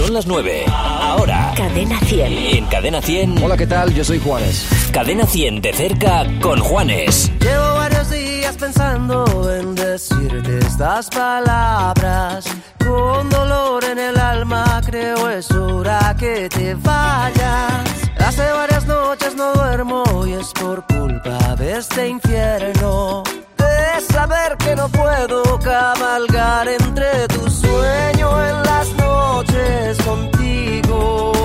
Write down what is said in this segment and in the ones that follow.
Son las 9. Ahora. Cadena 100. En Cadena 100. Hola, ¿qué tal? Yo soy Juanes. Cadena 100 de cerca con Juanes. Llevo varios días pensando en decirte estas palabras. Con dolor en el alma creo es hora que te vayas. Hace varias noches no duermo y es por culpa de este infierno. De saber que no puedo cabalgar entre tu sueño en las noches contigo.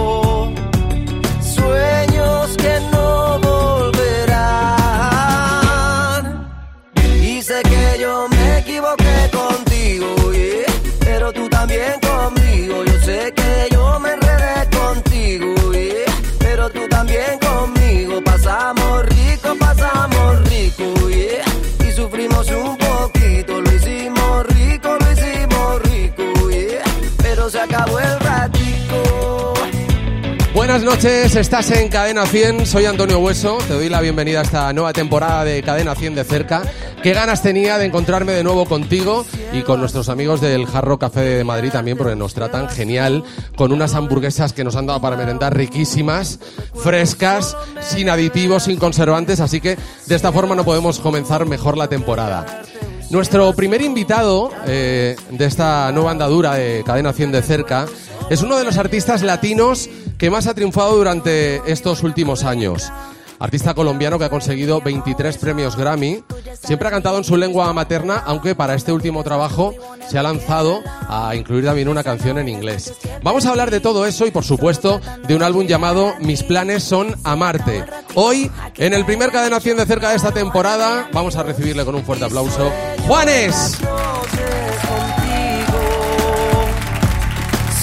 Buenas noches, estás en Cadena 100, soy Antonio Hueso, te doy la bienvenida a esta nueva temporada de Cadena 100 de cerca. Qué ganas tenía de encontrarme de nuevo contigo y con nuestros amigos del Jarro Café de Madrid también, porque nos tratan genial, con unas hamburguesas que nos han dado para merendar riquísimas, frescas, sin aditivos, sin conservantes, así que de esta forma no podemos comenzar mejor la temporada. Nuestro primer invitado eh, de esta nueva andadura de Cadena 100 de cerca es uno de los artistas latinos que más ha triunfado durante estos últimos años. Artista colombiano que ha conseguido 23 premios Grammy. Siempre ha cantado en su lengua materna, aunque para este último trabajo se ha lanzado a incluir también una canción en inglés. Vamos a hablar de todo eso y, por supuesto, de un álbum llamado Mis planes son amarte. Hoy, en el primer Cadena 100 de cerca de esta temporada, vamos a recibirle con un fuerte aplauso. ¡Juanes! noches contigo,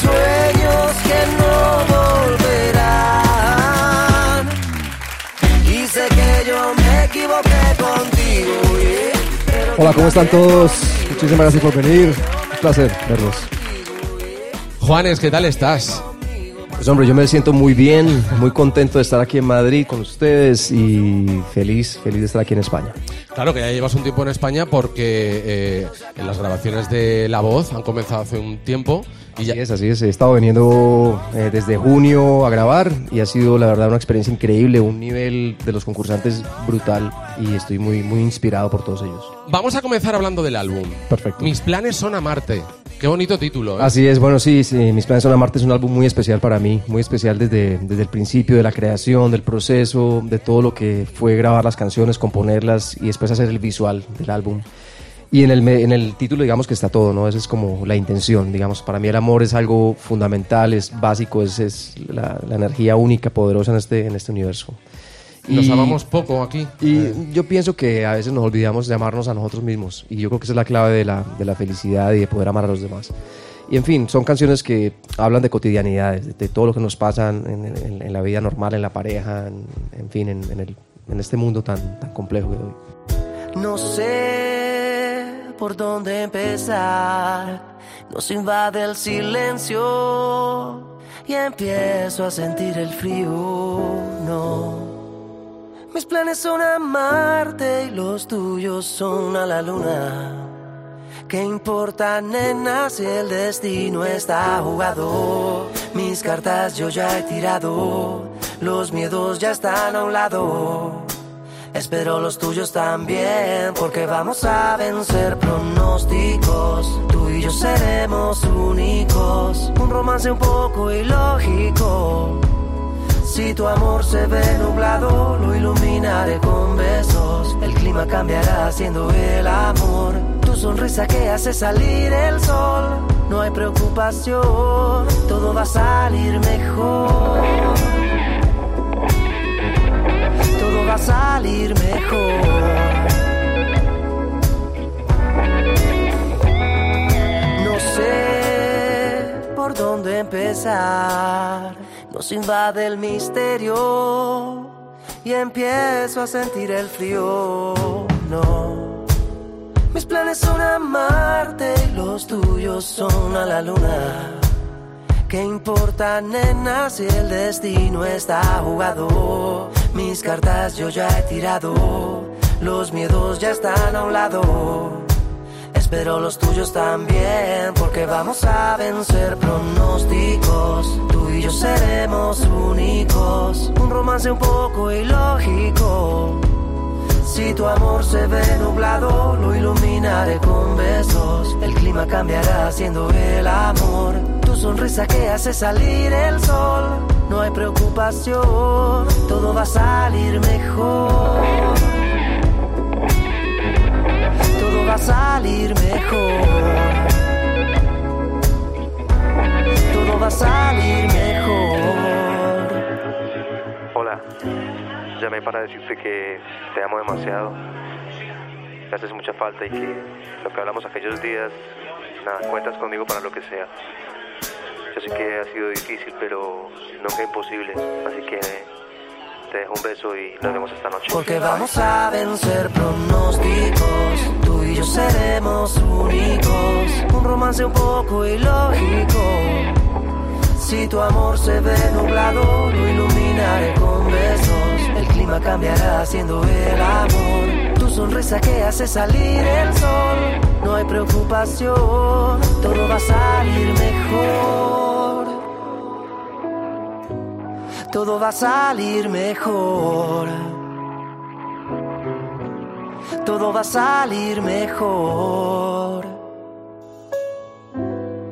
sueños que no volverán. Y sé que yo me equivoqué contigo. yeah, pero Hola, ¿cómo están todos? Muchísimas gracias por venir. Un placer verlos. Juanes, ¿qué tal estás? Pues hombre, yo me siento muy bien, muy contento de estar aquí en Madrid con ustedes y feliz, feliz de estar aquí en España. Claro que ya llevas un tiempo en España porque eh, las grabaciones de La Voz han comenzado hace un tiempo y ya Así es, así es. He estado viniendo eh, desde junio a grabar y ha sido la verdad una experiencia increíble, un nivel de los concursantes brutal y estoy muy, muy inspirado por todos ellos. Vamos a comenzar hablando del álbum. Perfecto. Mis planes son amarte. Qué bonito título. ¿eh? Así es, bueno, sí, sí, Mis planes son amarte es un álbum muy especial para mí, muy especial desde, desde el principio de la creación, del proceso, de todo lo que fue grabar las canciones, componerlas y después hacer el visual del álbum. Y en el, en el título digamos que está todo, ¿no? Esa es como la intención, digamos. Para mí el amor es algo fundamental, es básico, es, es la, la energía única, poderosa en este, en este universo. Nos Y- amamos poco aquí. y yo pienso que a veces nos olvidamos de amarnos a nosotros mismos. Y yo creo que esa es la clave de la, de la felicidad y de poder amar a los demás. Y en fin, son canciones que hablan de cotidianidades, de, de todo lo que nos pasa en, en- en la vida normal, en la pareja, en, en fin, en, en el- en este mundo tan, tan complejo de hoy. No sé por dónde empezar, nos invade el silencio y empiezo a sentir el frío. No, mis planes son amarte y los tuyos son a la luna. ¿Qué importa, nena, si el destino está jugado? Mis cartas yo ya he tirado, los miedos ya están a un lado. Espero los tuyos también, porque vamos a vencer pronósticos. Tú y yo seremos únicos. Un romance un poco ilógico. Si tu amor se ve nublado, lo iluminaré con besos. El clima cambiará siendo el amor. Tu sonrisa que hace salir el sol. No hay preocupación, todo va a salir mejor va a salir mejor. No sé por dónde empezar, nos invade el misterio y empiezo a sentir el frío. No, mis planes son amarte y los tuyos son a la luna. ¿Qué importa, nena, si el destino está jugado? Mis cartas yo ya he tirado, los miedos ya están a un lado. pero los tuyos también, porque vamos a vencer pronósticos. Tú y yo seremos únicos, un romance un poco ilógico. Si tu amor se ve nublado, lo iluminaré con besos. El clima cambiará siendo el amor. Sonrisa que hace salir el sol. No hay preocupación, todo va a salir mejor. Todo va a salir mejor. Todo va a salir mejor. Hola, llamé para decirte que te amo demasiado. Me haces mucha falta y que lo que hablamos aquellos días, nada, cuentas conmigo para lo que sea. Yo sé que ha sido difícil, pero nunca imposible. Así que te dejo un beso y nos vemos esta noche. Porque vamos a vencer pronósticos. Tú y yo seremos únicos. Un romance un poco ilógico. Si tu amor se ve nublado, lo iluminaré con besos. El clima cambiará siendo el amor. Sonrisa que hace salir el sol. No hay preocupación, todo va a salir mejor. Todo va a salir mejor. Todo va a salir mejor.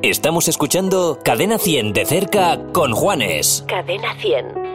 Estamos escuchando Cadena 100 de cerca con Juanes. Cadena 100.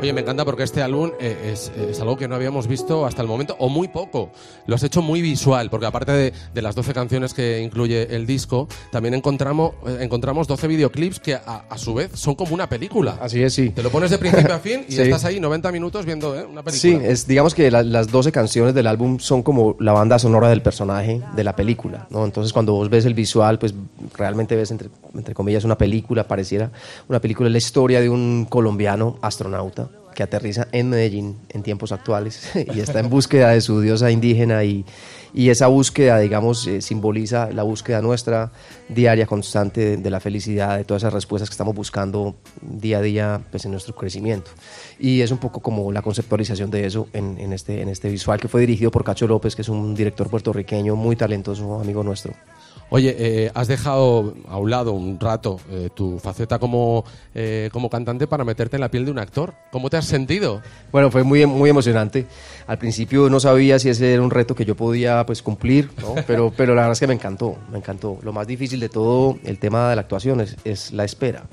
Oye, me encanta porque este álbum eh, es, es algo que no habíamos visto hasta el momento, o muy poco. Lo has hecho muy visual, porque aparte de, de las 12 canciones que incluye el disco, también encontramos, eh, encontramos 12 videoclips que a, a su vez son como una película. Así es, sí. Te lo pones de principio a fin y Sí. estás ahí 90 minutos viendo eh, una Sí, película. es, digamos que la- las 12 canciones del álbum son como la banda sonora del personaje de la película, ¿no? Entonces cuando vos ves el visual, pues realmente ves, entre, entre comillas, una película, pareciera una película, es la historia de un colombiano astronauta que aterriza en Medellín en tiempos actuales y está en búsqueda de su diosa indígena y, y esa búsqueda, digamos, eh, simboliza la búsqueda nuestra diaria, constante de, de la felicidad, de todas esas respuestas que estamos buscando día a día pues, en nuestro crecimiento. Y es un poco como la conceptualización de eso en, en este, en este visual que fue dirigido por Cacho López, que es un director puertorriqueño muy talentoso, amigo nuestro. Oye, eh, has dejado a un lado un rato eh, tu faceta como, eh, como cantante para meterte en la piel de un actor. ¿Cómo te has sentido? Bueno, fue muy, muy emocionante. Al principio no sabía si ese era un reto que yo podía pues, cumplir, ¿no? pero, pero la verdad es que me encantó, me encantó. Lo más difícil de todo el tema de la actuación es, es la espera,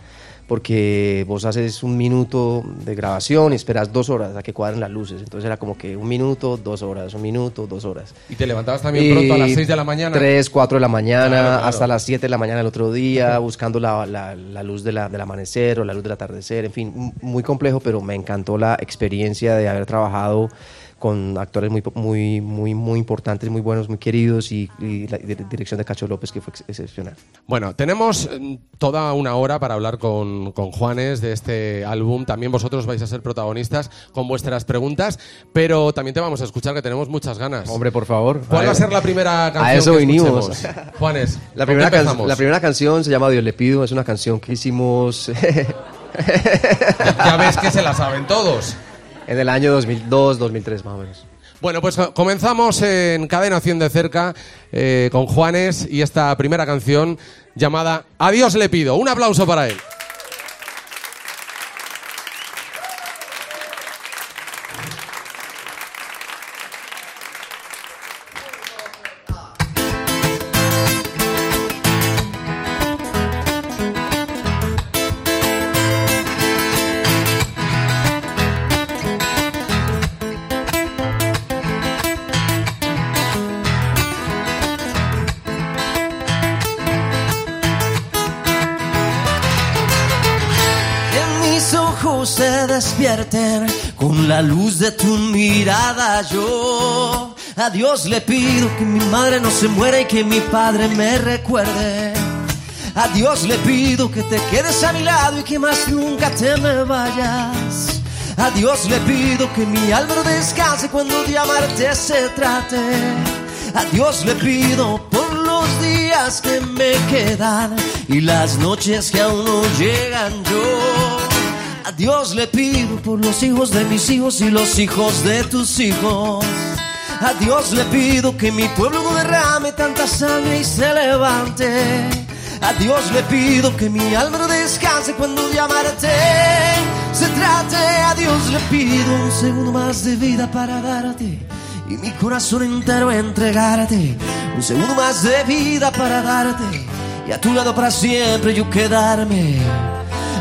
porque vos haces un minuto de grabación y esperas dos horas a que cuadren las luces. Entonces era como que un minuto, dos horas, un minuto, dos horas. Y te levantabas también pronto a las Y 6 de la mañana. 3, 4 de la mañana, Claro, claro. hasta las 7 de la mañana el otro día, buscando la, la- la luz de la- del amanecer o la luz del atardecer, en fin, muy complejo, pero me encantó la experiencia de haber trabajado con actores muy, muy, muy, muy importantes, muy buenos, muy queridos y, y la di- dirección de Cacho López que fue ex- excepcional. Bueno, tenemos mm, toda una hora para hablar con, con Juanes de este álbum. También vosotros vais a ser protagonistas con vuestras preguntas, pero también te vamos a escuchar que tenemos muchas ganas. Hombre, por favor. ¿Cuál va a ser la primera canción eso que vinimos. escuchemos? Juanes, La ¿con primera, can- la primera canción se llama Dios le pido, es una canción que hicimos Ya ves que se la saben todos. en el año 2002, 2003 más o menos. Bueno, pues co- comenzamos en Cadena 100 de cerca eh, con Juanes y esta primera canción llamada Adiós le pido. Un aplauso para él. Despierten con la luz de tu mirada. Yo a Dios le pido que mi madre no se muera y que mi padre me recuerde. A Dios le pido que te quedes a mi lado y que más nunca te me vayas. A Dios le pido que mi alma no descanse cuando de amarte se trate. A Dios le pido por los días que me quedan y las noches que aún no llegan yo. A Dios le pido por los hijos de mis hijos y los hijos de tus hijos. A Dios le pido que mi pueblo no derrame tanta sangre y se levante. A Dios le pido que mi alma no descanse cuando llamarte se trate. A Dios le pido un segundo más de vida para darte y mi corazón entero entregarte. Un segundo más de vida para darte y a tu lado para siempre yo quedarme.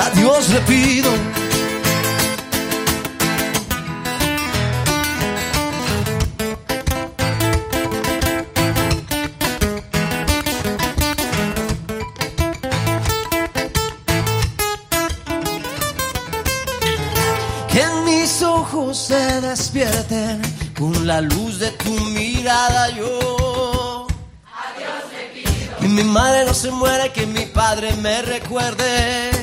A Dios le pido se despierten con la luz de tu mirada yo. Adiós te pido. Que mi madre no se muera que mi padre me recuerde.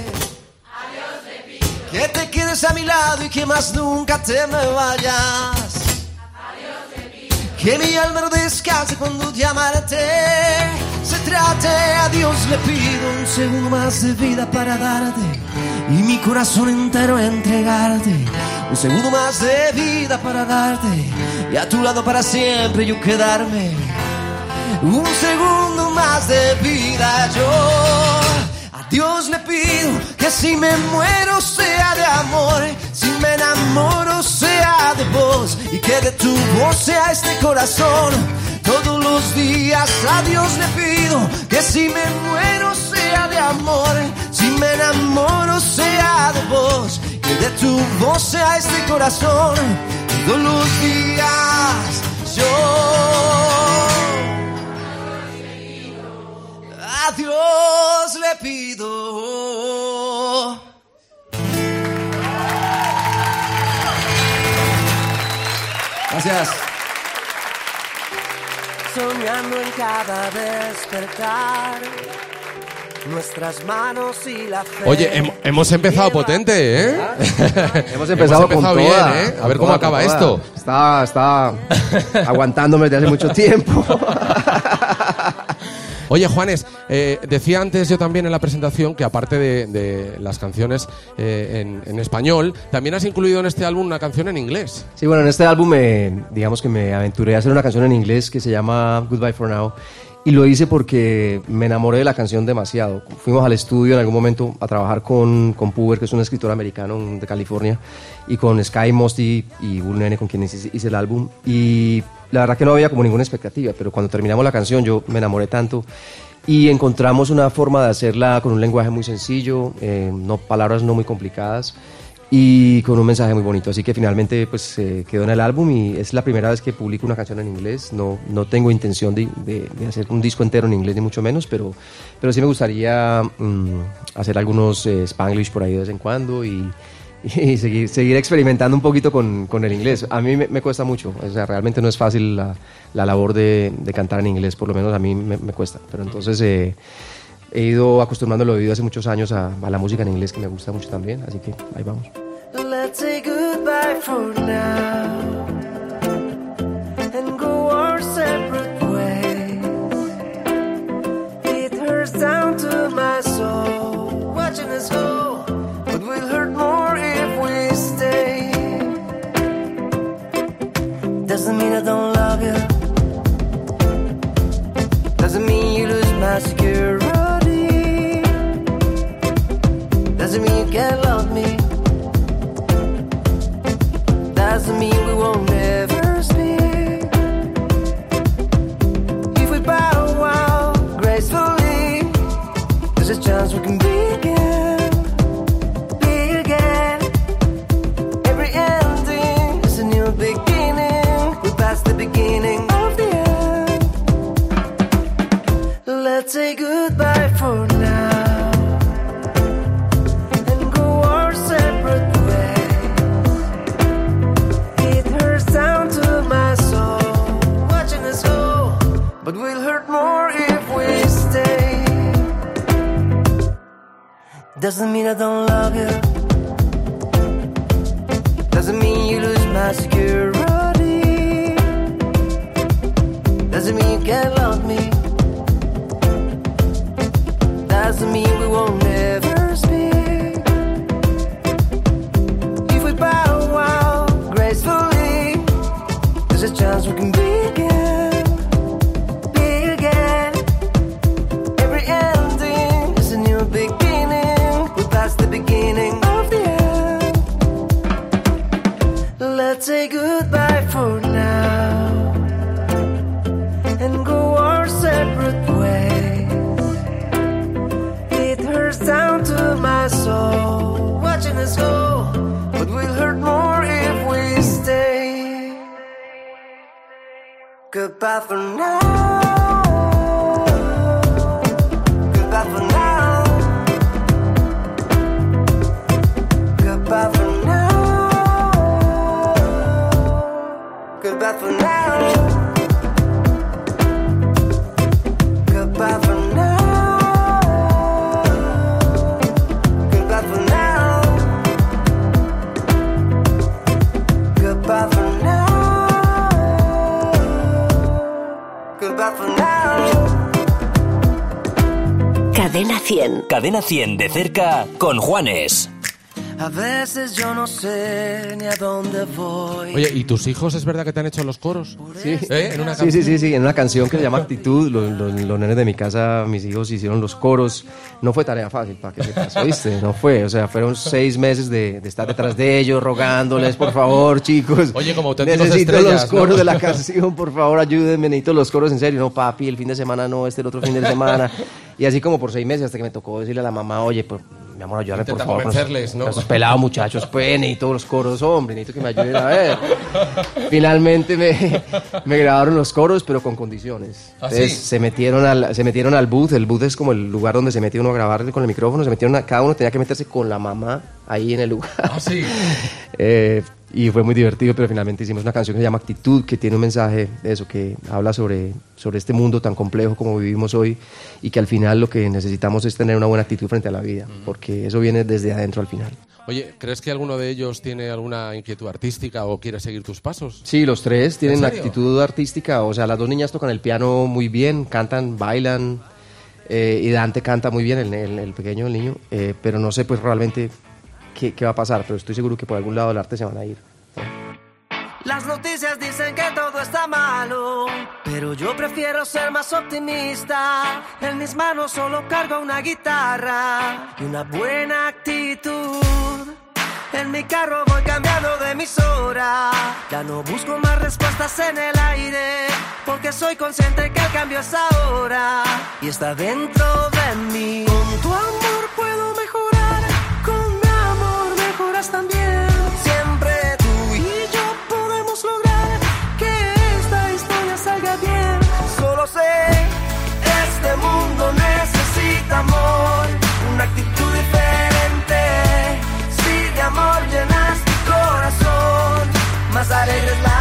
A mi lado y que más nunca te me vayas. Que mi alma no descanse cuando llamarte se trate. A Dios le pido un segundo más de vida para darte y mi corazón entero entregarte. Un segundo más de vida para darte y a tu lado para siempre yo quedarme. Un segundo más de vida yo. Dios le pido que si me muero sea de amor, si me enamoro sea de vos y que de tu voz sea este corazón. Todos los días a Dios le pido que si me muero sea de amor, si me enamoro sea de vos, que de tu voz sea este corazón. Todos los días yo a Dios le pido. Gracias. Soñando en cada despertar, nuestras manos y la fe. Oye, hem- hemos empezado potente, ¿eh? Hemos empezado, con bien, toda, ¿eh? A con ver cómo toda, acaba esto. Está, está aguantándome desde hace mucho tiempo. Oye, Juanes, eh, decía antes yo también en la presentación que aparte de, de las canciones eh, en, en español, también has incluido en este álbum una canción en inglés. Sí, bueno, en este álbum me, digamos que me aventuré a hacer una canción en inglés que se llama Goodbye for Now. Y lo hice porque me enamoré de la canción demasiado. Fuimos al estudio en algún momento a trabajar con, con Puber, que es un escritor americano de California, y con Sky Mosty y Bull Nene, con quien hice, hice el álbum. Y la verdad que no había como ninguna expectativa, pero cuando terminamos la canción yo me enamoré tanto. Y encontramos una forma de hacerla con un lenguaje muy sencillo, eh, no, palabras no muy complicadas y con un mensaje muy bonito. Así que finalmente pues eh, quedó en el álbum y es la primera vez que publico una canción en inglés. No, no tengo intención de, de- de hacer un disco entero en inglés ni mucho menos, pero, pero sí me gustaría mm, hacer algunos eh, spanglish por ahí de vez en cuando y, y seguir, seguir experimentando un poquito con, con el inglés. A mí me, me cuesta mucho, o sea, realmente no es fácil la, la labor de, de cantar en inglés, por lo menos a mí me, me cuesta. Pero entonces... eh, He ido acostumbrando el oído hace muchos años a, a la música en inglés que me gusta mucho también, así que ahí vamos. Let's say goodbye for now and go our separate ways. It hurts down to my soul watching us go, Doesn't mean I don't love you. Doesn't mean you lose my security. Doesn't mean you can't love me. Doesn't mean we won't doesn't mean I don't love you. Cadena 100. Cadena 100 de cerca con Juanes. A veces yo no sé ni a dónde voy. Oye, ¿y tus hijos es verdad que te han hecho los coros? Sí. ¿Eh? En una Sí, sí, sí, sí, en una canción que se llama Actitud, los, los- los nenes de mi casa, mis hijos hicieron los coros. No fue tarea fácil, para que sepas, ¿oíste? No fue, o sea, fueron seis meses de, de estar detrás de ellos, rogándoles, por favor, chicos. Oye, como auténticos Necesito estrellas, los coros ¿no? de la canción, por favor, ayúdenme, necesito los coros en serio. No, papi, el fin de semana no, este el otro fin de semana. Y así como por seis meses, hasta que me tocó decirle a la mamá, oye, pues, mi amor, ayúdame, por favor. con convencerles, ¿no? esos pelados muchachos, pues, necesito los coros, hombre, necesito que me ayuden a ver. Finalmente me, me grabaron los coros, pero con condiciones. ¿Ah, Entonces sí? se metieron al, se metieron al booth, el booth es como el lugar donde se mete uno a grabar con el micrófono, se metieron a, cada uno tenía que meterse con la mamá ahí en el lugar. Ah, sí. Eh, y fue muy divertido, pero finalmente hicimos una canción que se llama Actitud, que tiene un mensaje de eso, que habla sobre, sobre este mundo tan complejo como vivimos hoy y que al final lo que necesitamos es tener una buena actitud frente a la vida, porque eso viene desde adentro al final. Oye, ¿crees que alguno de ellos tiene alguna inquietud artística o quiere seguir tus pasos? Sí, los tres tienen actitud artística, o sea, las dos niñas tocan el piano muy bien, cantan, bailan, eh, y Dante canta muy bien, el, el- el pequeño, el niño, eh, pero no sé pues realmente qué, va a pasar, pero estoy seguro que por algún lado del arte se van a ir. Las noticias dicen que todo está malo, pero yo prefiero ser más optimista. En mis manos solo cargo una guitarra y una buena actitud. En mi carro voy cambiando de emisora. Ya no busco más respuestas en el aire, porque soy consciente que el cambio es ahora y está dentro de mí. más alegres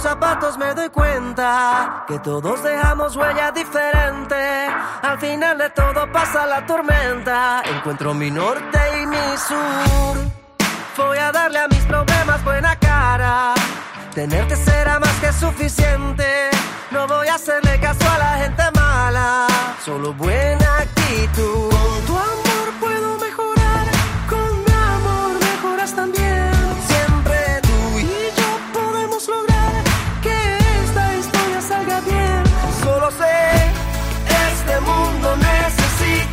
zapatos me doy cuenta que todos dejamos huella diferente. Al final de todo pasa la tormenta. Encuentro mi norte y mi sur. Voy a darle a mis problemas buena cara. Tenerte será más que suficiente. No voy a hacerle caso a la gente mala. Solo buena actitud. Con tu amor puedo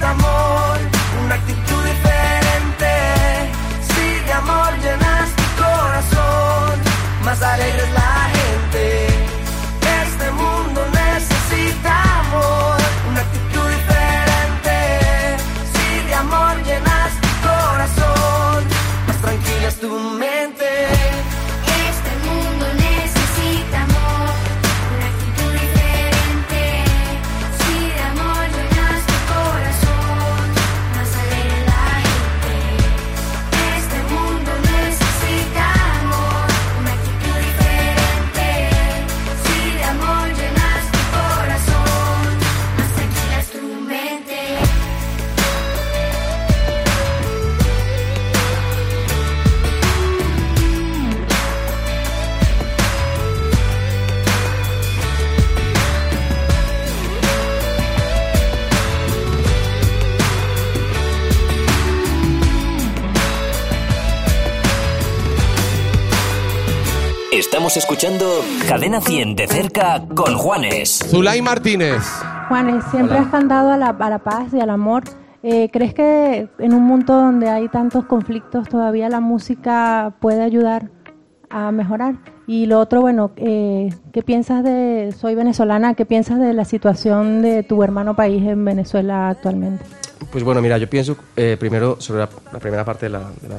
amor. Una actitud diferente. Si de amor llenas tu corazón, más alegre es la Escuchando Cadena 100 de cerca con Juanes. Zulay Martínez. Juanes, siempre has cantado a la, a la paz y al amor. Eh, ¿Crees que en un mundo donde hay tantos conflictos todavía la música puede ayudar a mejorar? Y lo otro, bueno, eh, ¿qué piensas de, soy venezolana, qué piensas de la situación de tu hermano país en Venezuela actualmente? Pues bueno, mira, yo pienso eh, primero sobre la, la primera parte de la, de la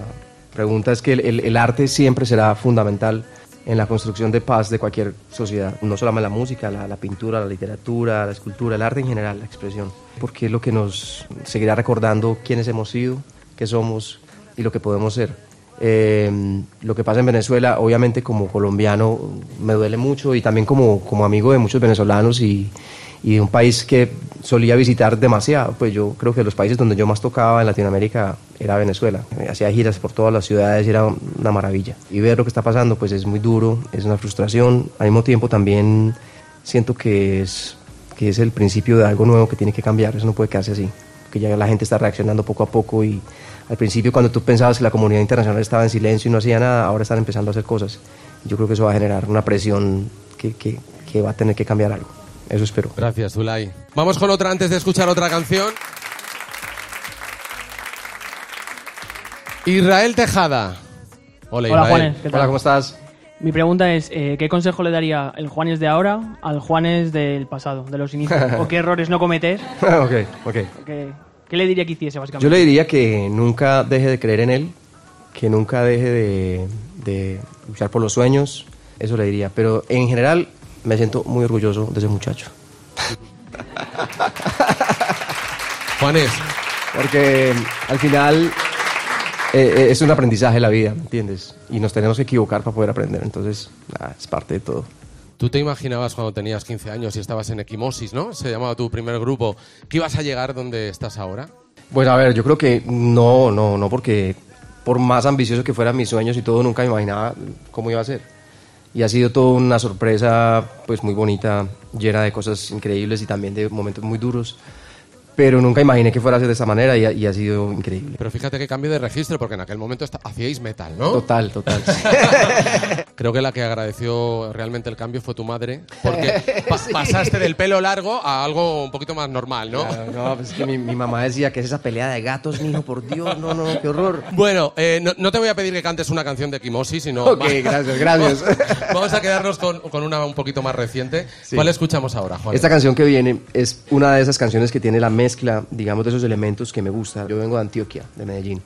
pregunta, es que el, el- el arte siempre será fundamental en la construcción de paz de cualquier sociedad, no solamente la música, la, la pintura, la literatura, la escultura, el arte en general, la expresión, porque es lo que nos seguirá recordando quiénes hemos sido, qué somos y lo que podemos ser. Eh, lo que pasa en Venezuela, obviamente como colombiano, me duele mucho y también como, como amigo de muchos venezolanos y, y un país que solía visitar demasiado. Pues yo creo que los países donde yo más tocaba en Latinoamérica era Venezuela. Hacía giras por todas las ciudades era una maravilla. Y ver lo que está pasando pues es muy duro, es una frustración. Al mismo tiempo también siento que es, que es el principio de algo nuevo que tiene que cambiar. Eso no puede quedarse así. Que ya la gente está reaccionando poco a poco y al principio cuando tú pensabas que la comunidad internacional estaba en silencio y no hacía nada, ahora están empezando a hacer cosas. Yo creo que eso va a generar una presión que, que, que va a tener que cambiar algo. Eso espero. Gracias, Zulay. Vamos con otra antes de escuchar otra canción. Israel Tejada. Hola, Hola. Juanes. ¿Qué tal? Hola, ¿cómo estás? Mi pregunta es, eh, ¿qué consejo le daría el Juanes de ahora al Juanes del pasado, de los inicios? ¿O qué errores no cometer? ok, ok. ¿Qué, qué le diría que hiciese, básicamente? Yo le diría que nunca deje de creer en él, que nunca deje de, de luchar por los sueños, eso le diría. Pero en general me siento muy orgulloso de ese muchacho. Juanes, Porque al final eh, eh, es un aprendizaje la vida, ¿me entiendes? Y nos tenemos que equivocar para poder aprender, entonces nada, es parte de todo. tú te imaginabas cuando tenías 15 años y estabas en Equimosis, ¿no? Se llamaba tu primer grupo, que ibas a llegar donde estás ahora. Pues a ver, yo creo que no, no, no, porque por más ambicioso que fueran mis sueños y todo, nunca me imaginaba cómo iba a ser. Y ha sido toda una sorpresa, pues muy bonita, llena de cosas increíbles y también de momentos muy duros. Pero nunca imaginé que fuera a ser de esa manera y ha, y ha sido increíble. Pero fíjate que cambio de registro, porque en aquel momento hacíais metal, ¿no? Total, total. Creo que la que agradeció realmente el cambio fue tu madre, porque pa- pasaste del pelo largo a algo un poquito más normal, ¿no? Claro, no, pues es que mi, mi mamá decía que es esa pelea de gatos, mijo, por Dios, no, no, qué horror. Bueno, eh, no, no te voy a pedir que cantes una canción de Kimosis, sino... Ok, gracias, gracias. Vamos a quedarnos con, con una un poquito más reciente. Sí. ¿Cuál escuchamos ahora, Juan? Esta canción que viene es una de esas canciones que tiene la mezcla, digamos, de esos elementos que me gusta. Yo vengo de Antioquia, de Medellín.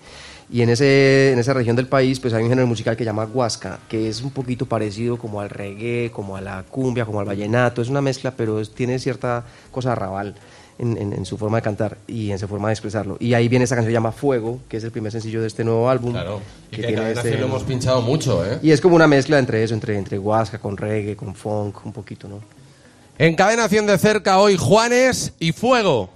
Y en, ese, en esa región del país, pues hay un género musical que se llama huasca, que es un poquito parecido como al reggae, como a la cumbia, como al vallenato. Es una mezcla, pero es- tiene cierta cosa arrabal en, en- en su forma de cantar y en su forma de expresarlo. Y ahí viene esta canción que se llama Fuego, que es el primer sencillo de este nuevo álbum. Claro. Y que, tiene en Cadena este- 100 lo hemos pinchado mucho, ¿eh? Y es como una mezcla entre eso, entre, entre huasca, con reggae, con funk, un poquito, ¿no? En Cadena 100 de cerca hoy, Juanes y Fuego.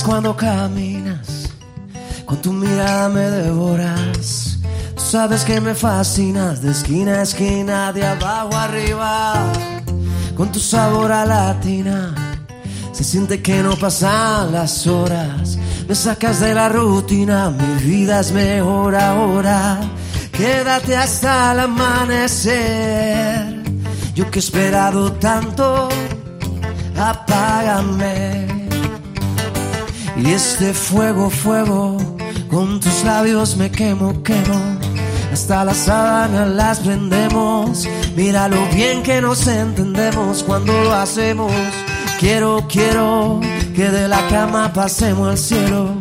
Cuando caminas, con tu mirada me devoras. Sabes que me fascinas de esquina a esquina, de abajo arriba, con tu sabor a latina. Se siente que no pasan las horas, me sacas de la rutina, mi vida es mejor ahora. Quédate hasta el amanecer, yo que he esperado tanto apágame. Y este fuego, fuego, con tus labios me quemo, quemo. Hasta las sábanas las prendemos. Mira lo bien que nos entendemos cuando lo hacemos. Quiero, quiero que de la cama pasemos al cielo.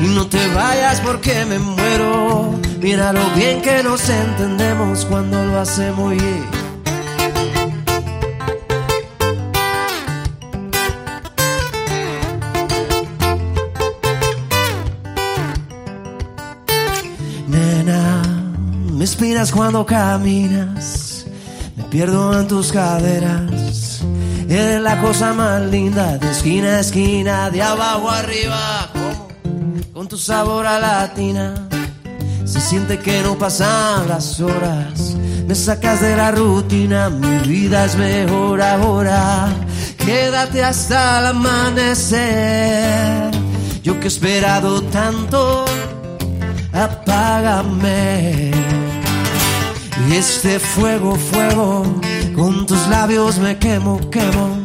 Y no te vayas porque me muero. Mira lo bien que nos entendemos cuando lo hacemos. yeah. Me inspiras cuando caminas, me pierdo en tus caderas. Eres la cosa más linda de esquina a esquina, de abajo arriba, con tu sabor a latina. Se siente que no pasan las horas, me sacas de la rutina, mi vida es mejor ahora. Quédate hasta el amanecer, yo que he esperado tanto, apágame. Y este fuego, fuego, con tus labios me quemo, quemo.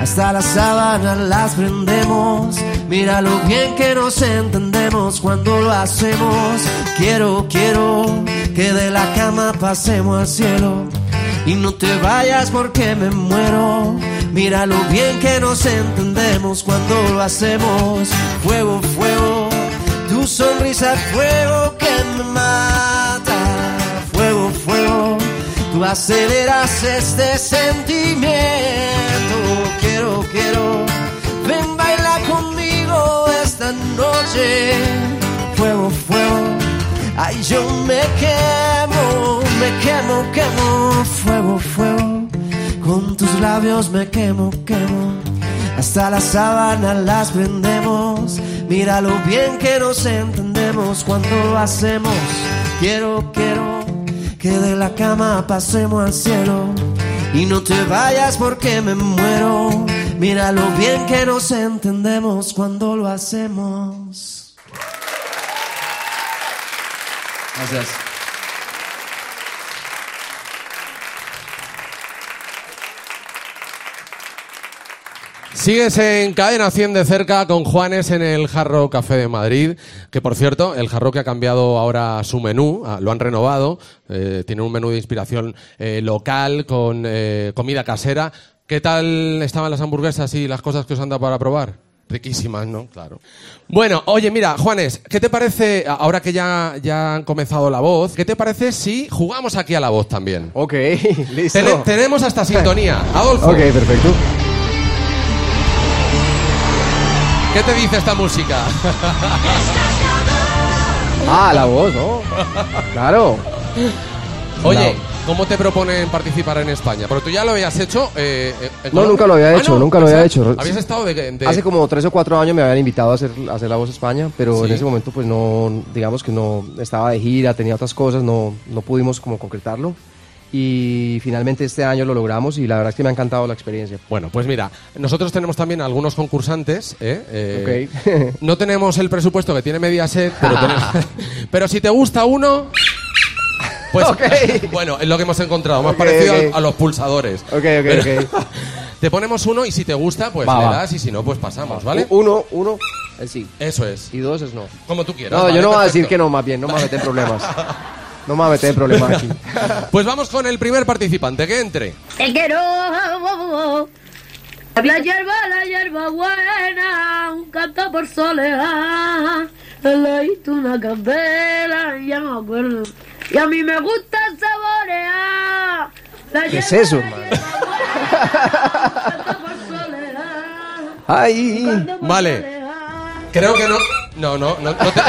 Hasta las sábanas las prendemos. Mira lo bien que nos entendemos cuando lo hacemos. Quiero, quiero que de la cama pasemos al cielo. Y no te vayas porque me muero. Mira lo bien que nos entendemos cuando lo hacemos. Fuego, fuego, tu sonrisa, fuego que me Aceleras este sentimiento. Quiero, quiero. Ven, baila conmigo esta noche. Fuego, fuego. Ay, yo me quemo, me quemo, quemo. Fuego, fuego. Con tus labios me quemo, quemo. Hasta las sábanas las prendemos. Mira lo bien que nos entendemos cuando hacemos. Quiero, quiero que de la cama pasemos al cielo. Y no te vayas porque me muero. Mira lo bien que nos entendemos cuando lo hacemos. Gracias. Sigues en Cadena 100 de cerca con Juanes en el Jarro Café de Madrid, que por cierto, el Jarro que ha cambiado ahora su menú, ah, lo han renovado, eh, tiene un menú de inspiración eh, local con eh, comida casera. ¿Qué tal estaban las hamburguesas y las cosas que os han dado para probar? Riquísimas, ¿no? Claro. Bueno, oye, mira, Juanes, ¿qué te parece, ahora que ya, ya han comenzado la voz, ¿qué te parece si jugamos aquí a la voz también? Ok, listo. Tene- tenemos hasta sintonía. Adolfo, Ok, perfecto. ¿Qué te dice esta música? Ah, la voz, ¿no? Claro. Oye. ¿cómo te proponen participar en España? Porque tú ya lo habías hecho. eh, eh, No, nunca lo había Ah, hecho, no, nunca lo había o sea, hecho. Habías estado de. de- Hace como tres o cuatro años me habían invitado a hacer, a hacer la voz España, pero Sí. en ese momento pues no, digamos que no estaba de gira, tenía otras cosas, no, no pudimos como concretarlo. Y finalmente este año lo logramos y la verdad es que me ha encantado la experiencia. Bueno, pues mira, nosotros tenemos también algunos concursantes. ¿eh? Eh, Ok. no tenemos el presupuesto que tiene Mediaset, pero, tenemos- pero si te gusta uno. Pues Ok. bueno, es lo que hemos encontrado, más Ok, parecido a, a los pulsadores. Ok, ok, Pero- ok. Te ponemos uno y si te gusta, pues Va, le va. das y si no, pues pasamos, ¿vale? Uno, uno, es sí. Eso es. Y dos es no. Como tú quieras. No, vale, yo no voy a decir que no, más bien, no me voy a meter problemas. No me voy a meter en problemas aquí. Pues vamos con el primer participante, que entre. Te quiero. La hierba, la hierba buena, un canto por soledad. Leíste una candela, ya me acuerdo. Y a mí me gusta saborear. La ¿Qué es eso, soledad. Ay, Vale. soledad. Creo que no. No, no, no, no te,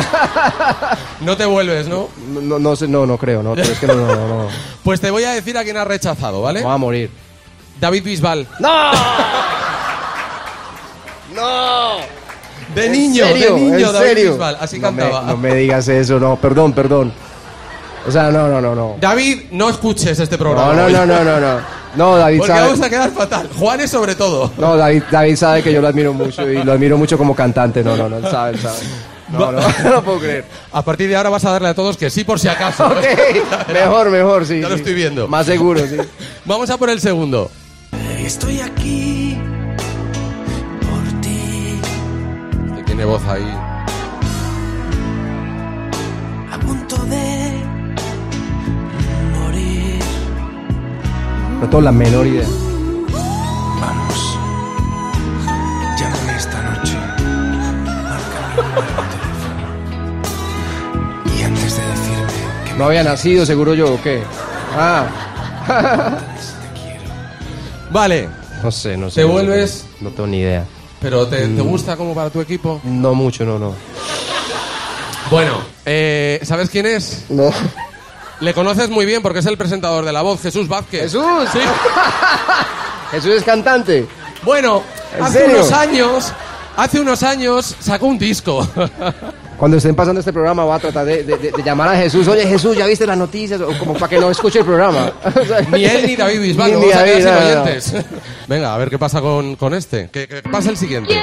no te vuelves, ¿no? no, no, no sé, no, no creo, no, pero es que no, no, no, no. Pues te voy a decir a quién has rechazado, ¿vale? Voy a morir. David Bisbal. ¡No! ¡No! De ¿En niño, serio? de niño, ¿En David serio? Bisbal. Así no cantaba. Me, no me digas eso, no, perdón, perdón. O sea, no, no, no, no. David, no escuches este No, programa. no, hoy, no, no, no, no. No, David Porque sabe. vamos a quedar fatal. Juanes sobre todo. No, David, David sabe que yo lo admiro mucho y lo admiro mucho como cantante. No, no, no, él sabe, él sabe. No, no, no lo puedo creer. A partir de ahora vas a darle a todos que sí por si acaso. Ok, mejor, mejor, sí. Ya lo estoy viendo. Más seguro, sí. Vamos a por el segundo. Estoy aquí por ti. Este Tiene voz ahí. a punto de No tengo la menor idea. Vamos. Llámame esta noche. Y antes de decirme que No había nacido, seguro yo, ¿o qué? Ah. Vale, No sé, no sé. ¿Te vuelves? No tengo ni idea. pero ¿te, Mm. te gusta como para tu equipo? No mucho, no, no. Bueno, eh, ¿sabes quién es? No. Le conoces muy bien porque es el presentador de La Voz, Jesús Vázquez. ¡Jesús! Sí. Jesús es cantante. Bueno, ¿En hace serio? unos años, hace unos años sacó un disco. Cuando estén pasando este programa voy a tratar de, de- de- de llamar a Jesús. Oye, Jesús, ¿ya viste las noticias? O como para que no escuche el programa. Ni él ni David Bisbal, Ni- vamos ni David, sin no, no, no. oyentes. Venga, a ver qué pasa con, con este. Que, que pasa el siguiente.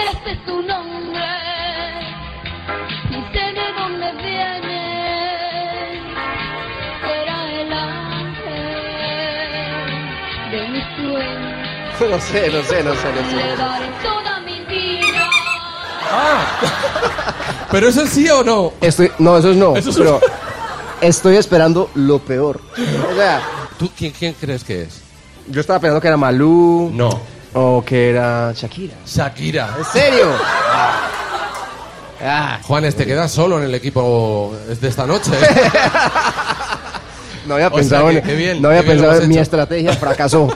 No sé, no sé, no sé, no sé. Vida. ¿Pero eso es sí o no? Estoy, no, eso es no. Eso es- pero estoy esperando lo peor. O sea, ¿Tú quién, quién crees que es? yo estaba pensando que era Malú. No. O que era Shakira. Shakira. ¿En serio? Ah, Juanes, te quedas solo en el equipo de esta noche. ¿eh? no había O sea pensado, que en, qué bien, no había qué bien lo pensado has en mi hecho. estrategia, fracasó.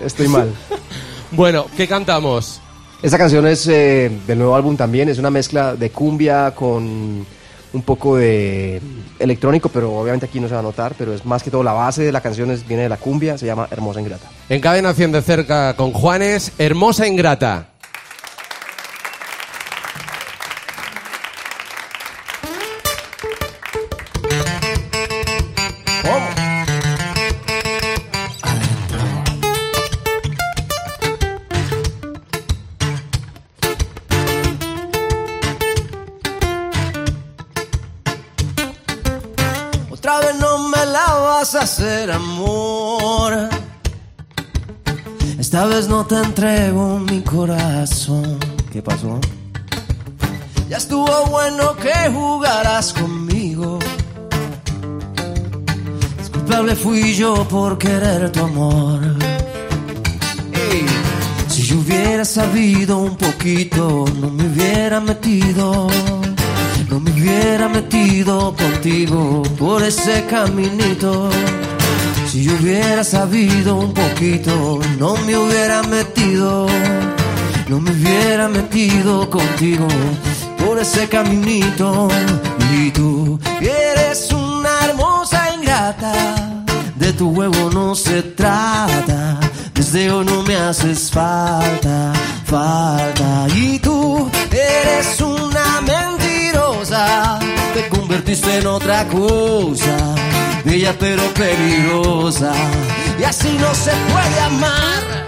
Estoy mal. bueno, ¿qué cantamos? Esta canción es eh, del nuevo álbum también, es una mezcla de cumbia con un poco de electrónico, pero obviamente aquí no se va a notar, pero es más que todo la base de la canción es, viene de la cumbia, se llama Hermosa Ingrata. En Cadena 100 de cerca con Juanes, Hermosa Ingrata. Hacer amor. Esta vez no te entrego mi corazón. ¿Qué pasó? Ya estuvo bueno que jugaras conmigo. Culpable fui yo por querer tu amor. Si yo hubiera sabido un poquito, no me hubiera metido. No me hubiera metido contigo por ese caminito. Si yo hubiera sabido un poquito, no me hubiera metido. No me hubiera metido contigo por ese caminito. Y tú eres una hermosa ingrata. De tu huevo no se trata. Desde hoy no me haces falta, falta. Y tú eres una Te convertiste en otra cosa. Bella pero peligrosa. Y así no se puede amar.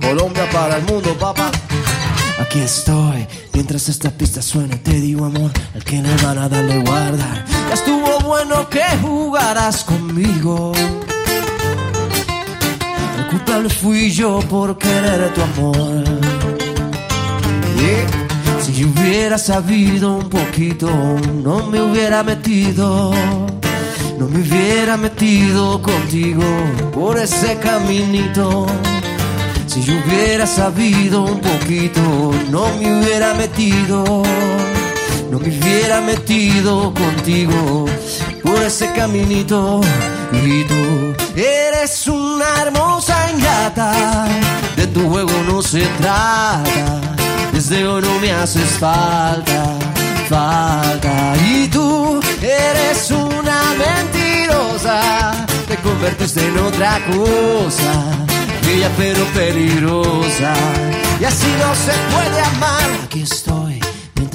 Colombia para el mundo, papá. Aquí estoy, mientras esta pista suene, te digo amor, el que le van a darle guardar. Ya estuvo bueno que jugaras conmigo. Culpable fui yo por querer tu amor. Y Si yo hubiera sabido un poquito, no me hubiera metido. No me hubiera metido contigo por ese caminito. Si yo hubiera sabido un poquito, no me hubiera metido. No me hubiera metido contigo por ese caminito. Y tú eres una hermosa ingrata. De tu juego no se trata. Desde hoy no me haces falta, falta. Y tú eres una mentirosa. Te convertiste en otra cosa bella pero peligrosa. Y así no se puede amar. Aquí estoy,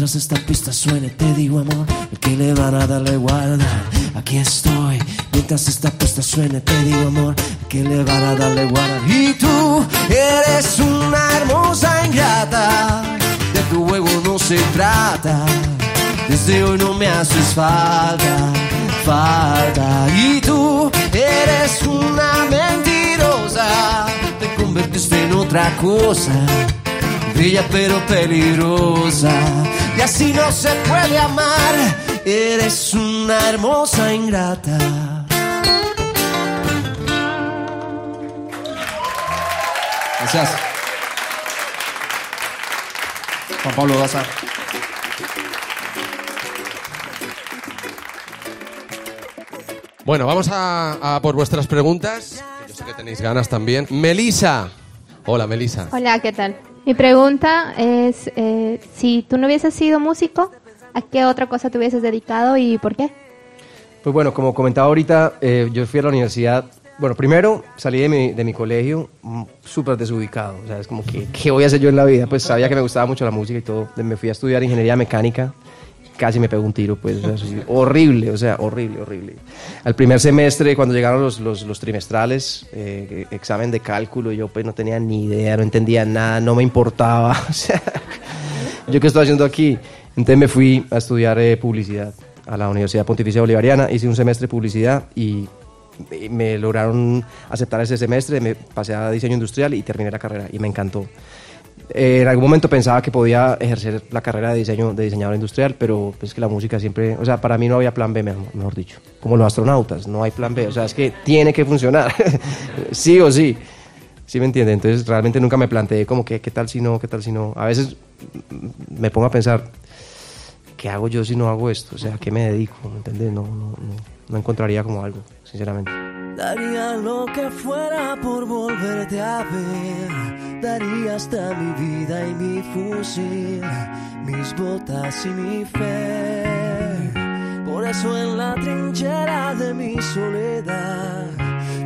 mientras esta pista suene, te digo amor, el que le van a darle guarda. Aquí estoy, mientras esta pista suene, te digo amor, el que le van a darle guarda. Y tú eres una hermosa ingrata, de tu juego no se trata. Desde hoy no me haces falta, falta. Y tú eres una mentirosa, te convertiste en otra cosa, bella pero peligrosa. Y así no se puede amar, eres una hermosa ingrata. Gracias. Juan Pablo Daza. Bueno, vamos a, a por vuestras preguntas. Yo sé que tenéis ganas también. Melisa. Hola, Melisa. Hola, ¿qué tal? Mi pregunta es, eh, si tú no hubieses sido músico, ¿a qué otra cosa te hubieses dedicado y por qué? Pues bueno, como comentaba ahorita, eh, yo fui a la universidad Bueno, primero salí de mi, de mi colegio mm, súper desubicado. O sea, es como que, ¿qué voy a hacer yo en la vida? Pues sabía que me gustaba mucho la música y todo. Me fui a estudiar ingeniería mecánica. Casi me pegó un tiro, pues. así, horrible, o sea, horrible, horrible. Al primer semestre, cuando llegaron los, los, los trimestrales, eh, examen de cálculo, yo pues no tenía ni idea, no entendía nada, no me importaba. O sea, ¿yo qué estoy haciendo aquí? Entonces me fui a estudiar eh, publicidad a la Universidad Pontificia Bolivariana. Hice un semestre de publicidad y me lograron aceptar ese semestre, me pasé a diseño industrial y terminé la carrera y me encantó. Eh, en algún momento pensaba que podía ejercer la carrera de diseño de diseñador industrial, pero pues que la música siempre, o sea, para mí no había plan B, mejor, dicho. Como los astronautas, no hay plan B, o sea, es que tiene que funcionar, sí o sí. ¿Sí me entiende? Entonces realmente nunca me planteé como que qué tal si no, qué tal si no. A veces me pongo a pensar, ¿qué hago yo si no hago esto? O sea, ¿a qué me dedico? ¿Me entiendes? No, no, no, no encontraría como algo, sinceramente. Daría lo que fuera por volverte a ver. Daría hasta mi vida y mi fusil, mis botas y mi fe. Por eso en la trinchera de mi soledad,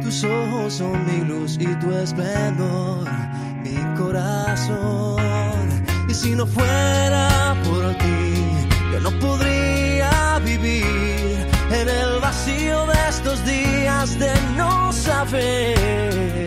tus ojos son mi luz y tu esplendor, mi corazón. Y si no fuera por ti, yo no podría vivir en el vacío de estos días de no saber.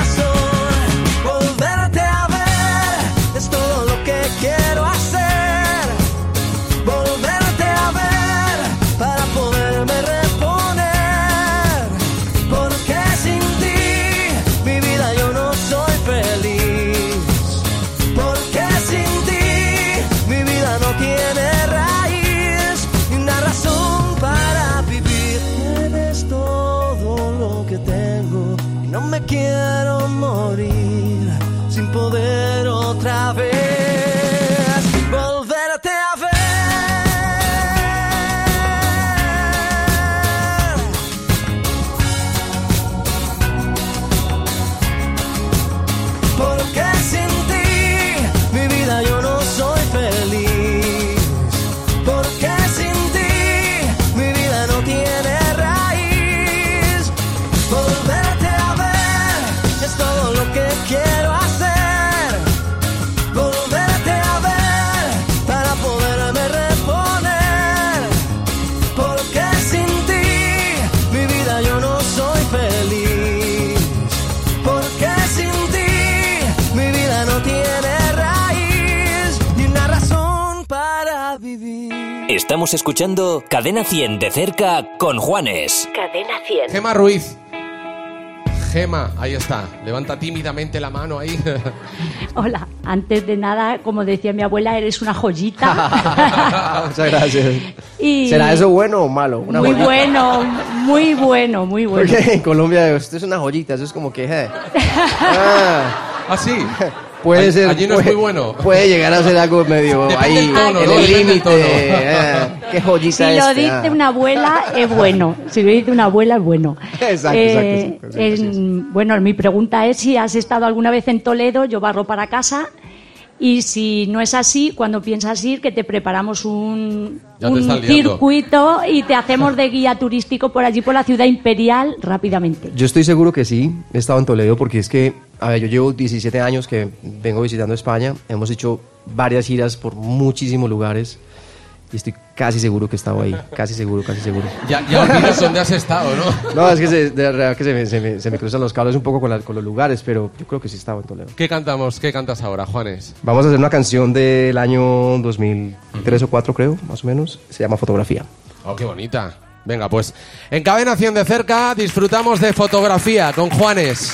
Estamos escuchando Cadena 100 de cerca con Juanes. Cadena 100. Gema Ruiz. Gema, ahí está. Levanta tímidamente la mano ahí. Hola, antes de nada, como decía mi abuela, eres una joyita. Muchas gracias. Y- ¿Será eso bueno o malo? Una muy joyita. bueno, muy bueno, muy bueno. Porque en Colombia esto es una joyita, eso es como que... eh. Ah, ¿Ah, sí? Puede Allí- ser. allí no es puede, muy bueno. Puede llegar a ser algo medio Depende ahí, del tono, en ¿no? el límite. eh, qué joyita Si lo dice ah. una abuela, es bueno. Si lo dice una abuela, es bueno. Exacto, Eh, exacto, sí, sí, en- Bueno, mi pregunta es si has estado alguna vez en Toledo, yo barro para casa. Y si no es así, cuando piensas ir, que te preparamos un, circuito y te hacemos de guía turístico por allí, por la ciudad imperial, rápidamente. Yo estoy seguro que sí, he estado en Toledo porque es que, a ver, yo llevo 17 años que vengo visitando España, hemos hecho varias giras por muchísimos lugares y estoy casi seguro que he estado ahí, casi seguro, casi seguro. Ya, ya olvidas dónde has estado, ¿no? No, es que se, de verdad que se me, se, me, se me cruzan los cables un poco con, la- con los lugares, pero yo creo que sí he estado en Toledo. ¿Qué cantamos? ¿Qué cantas ahora, Juanes? Vamos a hacer una canción del año 2003 o 4 creo, más o menos, se llama Fotografía. Oh, qué bonita. Venga, pues en Cadena 100 de cerca disfrutamos de fotografía con Juanes.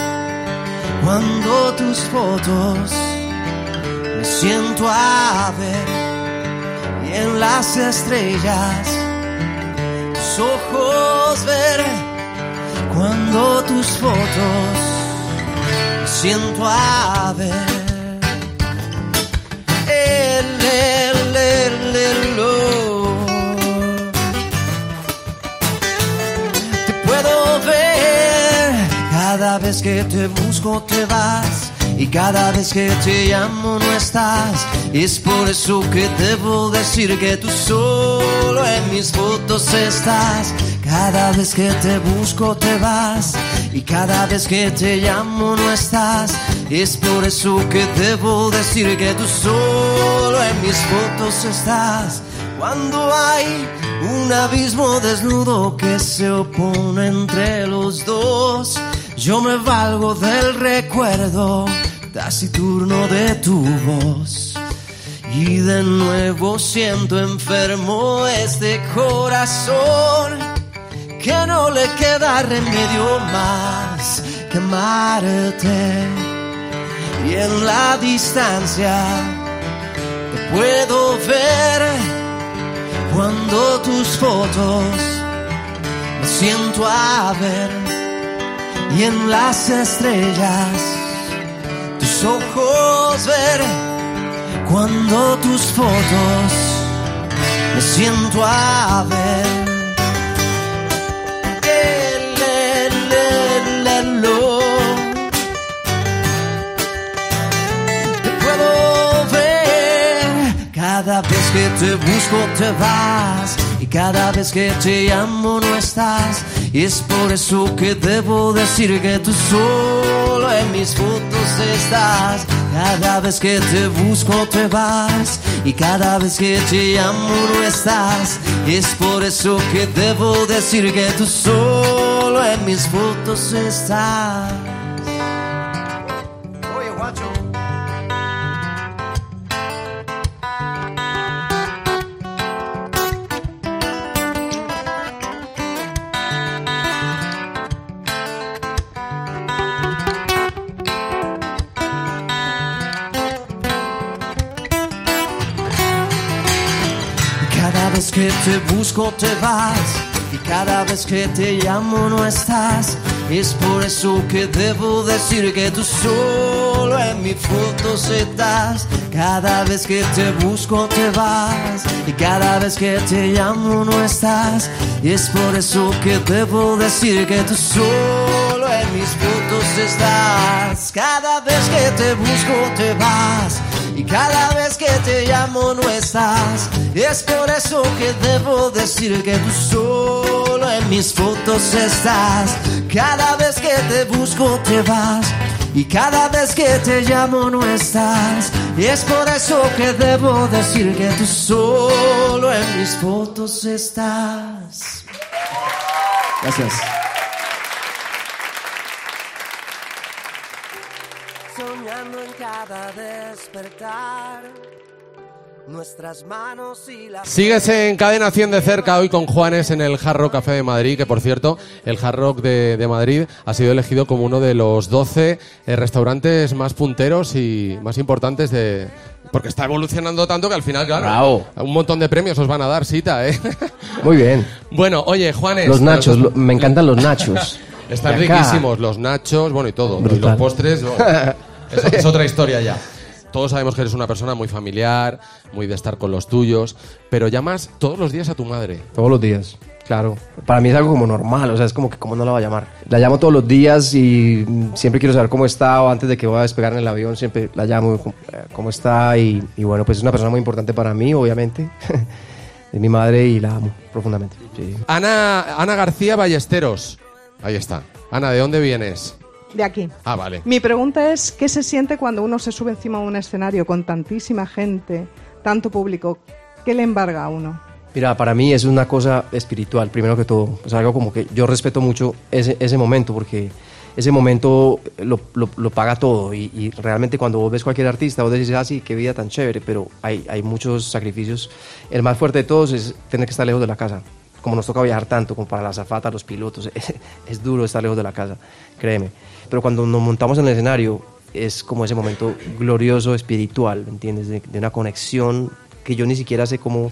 cuando tus fotos me siento a ver y en las estrellas tus ojos ver cuando tus fotos me siento a ver el, el, el, cada vez que te busco te vas y cada vez que te llamo no estás. Es por eso que debo decir que tú solo en mis fotos estás. Cada vez que te busco te vas y cada vez que te llamo no estás. Es por eso que debo decir que tú solo en mis fotos estás. Cuando hay un abismo desnudo que se opone entre los dos, yo me valgo del recuerdo taciturno de tu voz. Y de nuevo siento enfermo este corazón que no le queda remedio más que amarte. Y en la distancia te puedo ver cuando tus fotos me siento a ver y en las estrellas tus ojos ver cuando tus fotos me siento a ver. Te puedo ver cada vez que te busco te vas cada vez que te llamo no estás. Y es por eso que debo decir que tú solo en mis fotos estás. Cada vez que te busco te vas. Y cada vez que te llamo no estás. Es por eso que debo decir que tú solo en mis fotos estás te busco te vas y cada vez que te llamo no estás. Es por eso que debo decir que tú solo en mis fotos estás. Cada vez que te busco te vas y cada vez que te llamo no estás. Y es por eso que debo decir que tú solo en mis fotos estás. Cada vez que te busco te vas y cada que te llamo no. Es por eso que debo decir que tú solo en mis fotos estás. Cada vez que te busco te vas Y cada vez que te llamo no estás. Y es por eso que debo decir que tú solo en mis fotos estás. Gracias. Cada despertar. Nuestras manos y la Sigues en Cadena 100 de cerca hoy con Juanes en el Hard Rock Café de Madrid, que por cierto, el Hard Rock de, de Madrid ha sido elegido como uno de los 12 eh, restaurantes más punteros y más importantes de... Porque está evolucionando tanto que al final, claro, Bravo. un montón de premios os van a dar, cita, ¿eh? Muy bien. bueno, oye, Juanes... Los nachos, lo- me encantan los nachos. Están riquísimos los nachos, bueno, y todo. Y los Brutal. postres, bueno, es, es otra historia ya. Todos sabemos que eres una persona muy familiar, muy de estar con los tuyos, pero llamas todos los días a tu madre. Todos los días, claro. Para mí es algo como normal, o sea, es como que cómo no la va a llamar. La llamo todos los días y siempre quiero saber cómo está o antes de que voy a despegar en el avión, siempre la llamo cómo- cómo está y, y bueno, pues es una persona muy importante para mí, obviamente. es mi madre y la amo profundamente. sí. Ana, Ana García Ballesteros. Ahí está. Ana, ¿de dónde vienes? De aquí. Ah, vale. Mi pregunta es, ¿qué se siente cuando uno se sube encima de un escenario con tantísima gente, tanto público? ¿Qué le embarga a uno? Mira, para mí es una cosa espiritual, primero que todo. Es algo como que yo respeto mucho ese, ese momento porque ese momento lo, lo- lo paga todo y, y realmente cuando vos ves cualquier artista, vos decís, ah, sí, qué vida tan chévere, pero hay, hay muchos sacrificios. El más fuerte de todos es tener que estar lejos de la casa. Como nos toca viajar tanto, como para la azafata, los pilotos, es, duro estar lejos de la casa, créeme. Pero cuando nos montamos en el escenario, es como ese momento glorioso, espiritual, ¿me entiendes? De, de una conexión que yo ni siquiera sé cómo,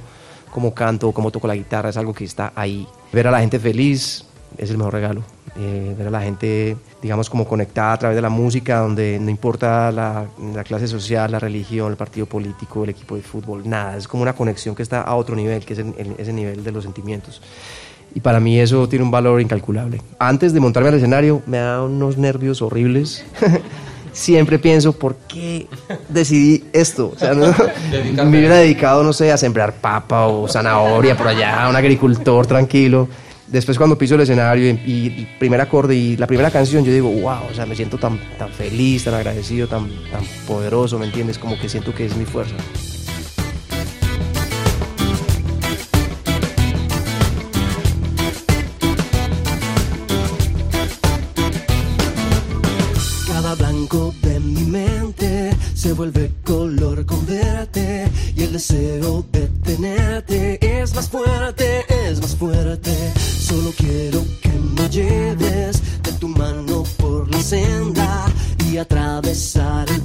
cómo canto, cómo toco la guitarra, es algo que está ahí. Ver a la gente feliz es el mejor regalo. Eh, ver a la gente, digamos, como conectada a través de la música, donde no importa la, la clase social, la religión, el partido político, el equipo de fútbol, nada. Es como una conexión que está a otro nivel, que es el- el- ese nivel de los sentimientos. Y para mí eso tiene un valor incalculable. Antes de montarme al escenario me da unos nervios horribles. Siempre pienso, ¿por qué decidí esto? O sea, no- me hubiera dedicado, no sé, a sembrar papa o zanahoria por allá, un agricultor tranquilo. Después cuando piso el escenario y, y el primer acorde y la primera canción, yo digo, wow, o sea, me siento tan, tan feliz, tan agradecido, tan, tan poderoso, ¿me entiendes? Como que siento que es mi fuerza. Cada blanco de mi mente se vuelve color con verte y el deseo de y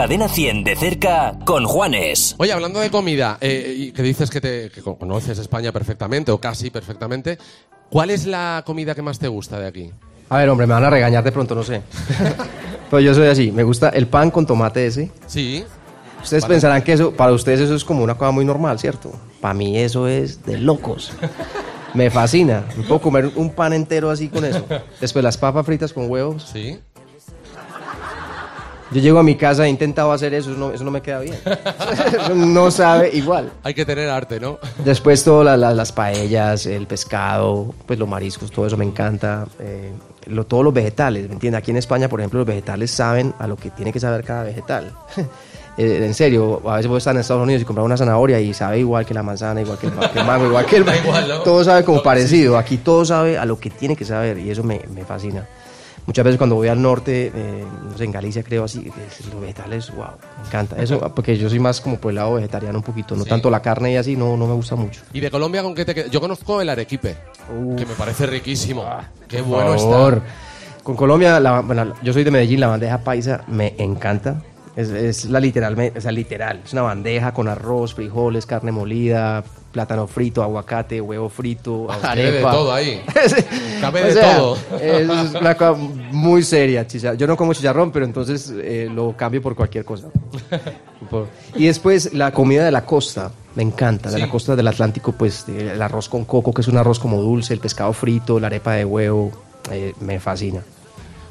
Cadena 100 de cerca con Juanes. Oye, hablando de comida, eh, y que dices que, te, que conoces España perfectamente, o casi perfectamente, ¿cuál es la comida que más te gusta de aquí? A ver, hombre, me van a regañar de pronto, no sé. Pero yo soy así, me gusta el pan con tomate ese. Sí. Ustedes Vale. pensarán que eso, para ustedes eso es como una cosa muy normal, ¿cierto? Para mí eso es de locos. Me fascina. Me puedo comer un pan entero así con eso. Después las papas fritas con huevos. Sí. Yo llego a mi casa, he intentado hacer eso, eso no, eso no me queda bien. Eso no sabe igual. Hay que tener arte, ¿no? Después todo, la- la- las paellas, el pescado, pues los mariscos, todo eso me encanta. Eh, lo, todos los vegetales, ¿me entiendes? Aquí en España, por ejemplo, los vegetales saben a lo que tiene que saber cada vegetal. Eh, en serio, a veces voy a estar en Estados Unidos y comprar una zanahoria y sabe igual que la manzana, igual que el, que el mango, igual que el... Igual, ¿no? Todo sabe como parecido. Aquí todo sabe a lo que tiene que saber y eso me, me fascina. Muchas veces cuando voy al norte, eh, no sé, en Galicia creo así, los vegetales, wow, me encanta. Eso, porque yo soy más como por el lado vegetariano un poquito, no Sí. tanto la carne y así, no, no me gusta mucho. ¿Y de Colombia con qué te quedas? Yo conozco el arequipe, que me parece riquísimo. qué Por bueno está. Con Colombia, la- bueno, yo soy de Medellín, la bandeja paisa me encanta. Es, es la literal, o sea, literal. Es una bandeja con arroz, frijoles, carne molida, plátano frito, aguacate, huevo frito, Ah, tiene de todo ahí. Cabe de sea, todo. Es una cosa muy seria. chicharrón. Yo no como chicharrón, pero entonces eh, lo cambio por cualquier cosa. Y después la comida de la costa, me encanta. De Sí. la costa del Atlántico, pues eh, el arroz con coco, que es un arroz como dulce, el pescado frito, la arepa de huevo, eh, me fascina.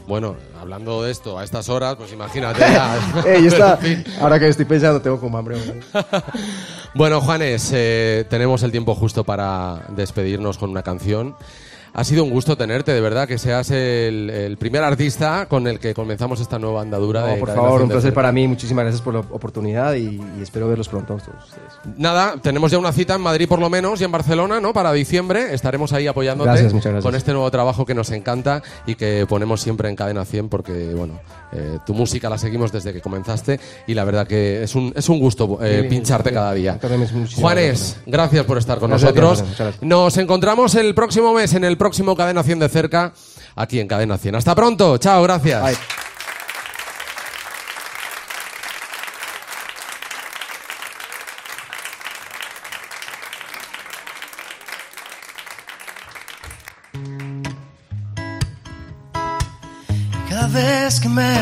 Bueno, hablando de esto a estas horas, pues imagínate. ya. Ahora que estoy pensando, tengo como hambre. Bueno, Juanes, eh, tenemos el tiempo justo para despedirnos con una canción. Ha sido un gusto tenerte, de verdad, que seas el, el primer artista con el que comenzamos esta nueva andadura No, de por favor, un 100 de placer para mí. Muchísimas gracias por la oportunidad y, y espero verlos pronto a todos ustedes. Nada, tenemos ya una cita en Madrid por lo menos y en Barcelona, ¿no? Para diciembre estaremos ahí apoyándote Gracias, muchas gracias. con este nuevo trabajo que nos encanta y que ponemos siempre en Cadena 100 porque, bueno, eh, tu música la seguimos desde que comenzaste y la verdad que es un, es un gusto eh, pincharte cada día. Juanes, gracias. por estar con Gracias a ti, nosotros. Nos encontramos el próximo mes en el próximo Cadena 100 de cerca, aquí en Cadena 100. Hasta pronto, chao, gracias. Bye.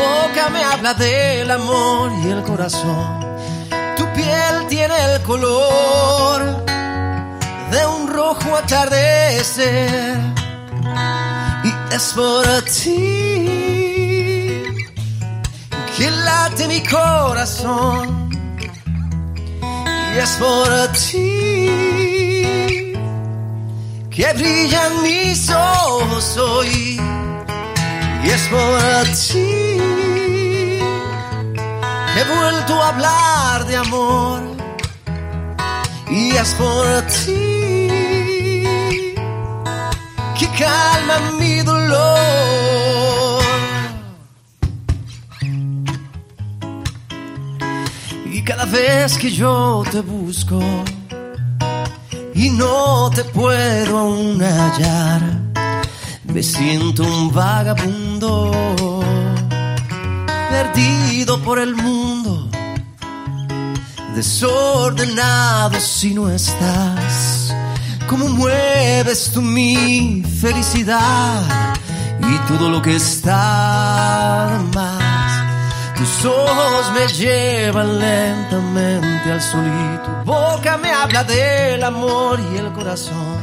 Boca me habla del amor y el corazón. Tu piel tiene el color de un rojo atardecer. Y es por ti que late mi corazón. Y es por ti que brillan mis ojos hoy. Y es por ti he vuelto a hablar de amor. Y es por ti que calma mi dolor. Y cada vez que yo te busco y no te puedo aún hallar, me siento un vagabundo perdido por el mundo, desordenado si no estás. ¿Cómo mueves tú mi felicidad y todo lo que está más? Tus ojos me llevan lentamente al sol y tu boca me habla del amor y el corazón.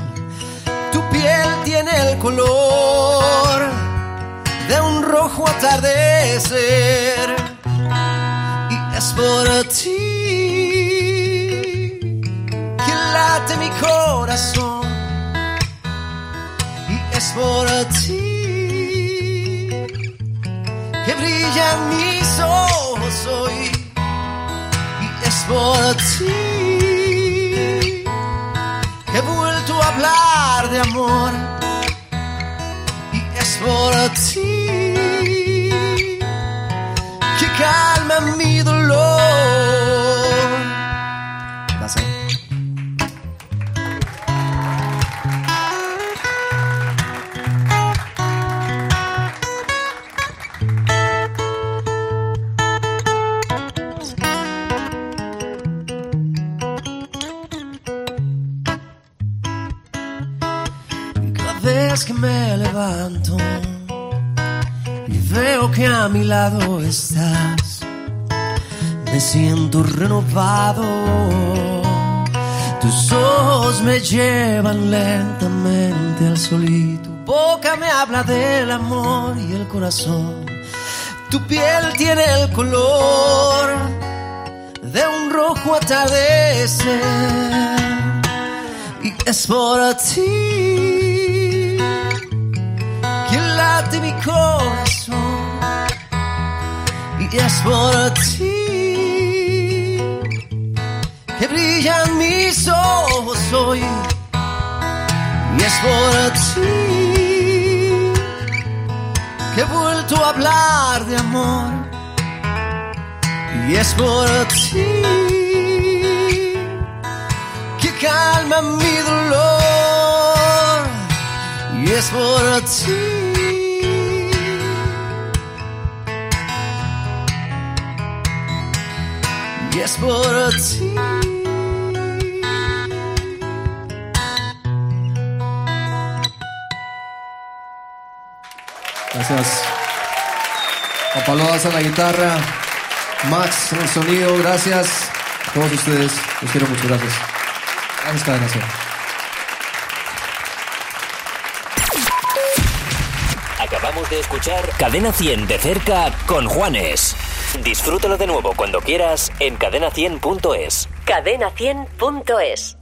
Tu piel tiene el color de un rojo atardecer. Y es por ti que late mi corazón. Y es por ti que brillan mis ojos por ti que he vuelto a hablar de amor. Y es por ti que calma mi dolor. Vez que me levanto y veo que a mi lado estás, me siento renovado. Tus ojos me llevan lentamente al solito. Tu boca me habla del amor y el corazón. Tu piel tiene el color de un rojo atardecer. Y es por ti que late mi corazón. Y es por ti que brillan mis ojos hoy. Y es por ti que he vuelto a hablar de amor. Y es por ti que calma mi dolor. Y es por ti. Y es por ti. Gracias. Juan Pablo en la guitarra, Max en el sonido, gracias a todos ustedes. Los quiero mucho, gracias. Gracias, Cadena. Acabamos de escuchar Cadena 100 de cerca con Juanes. Disfrútalo de nuevo cuando quieras en cadena100.es. Cadena100.es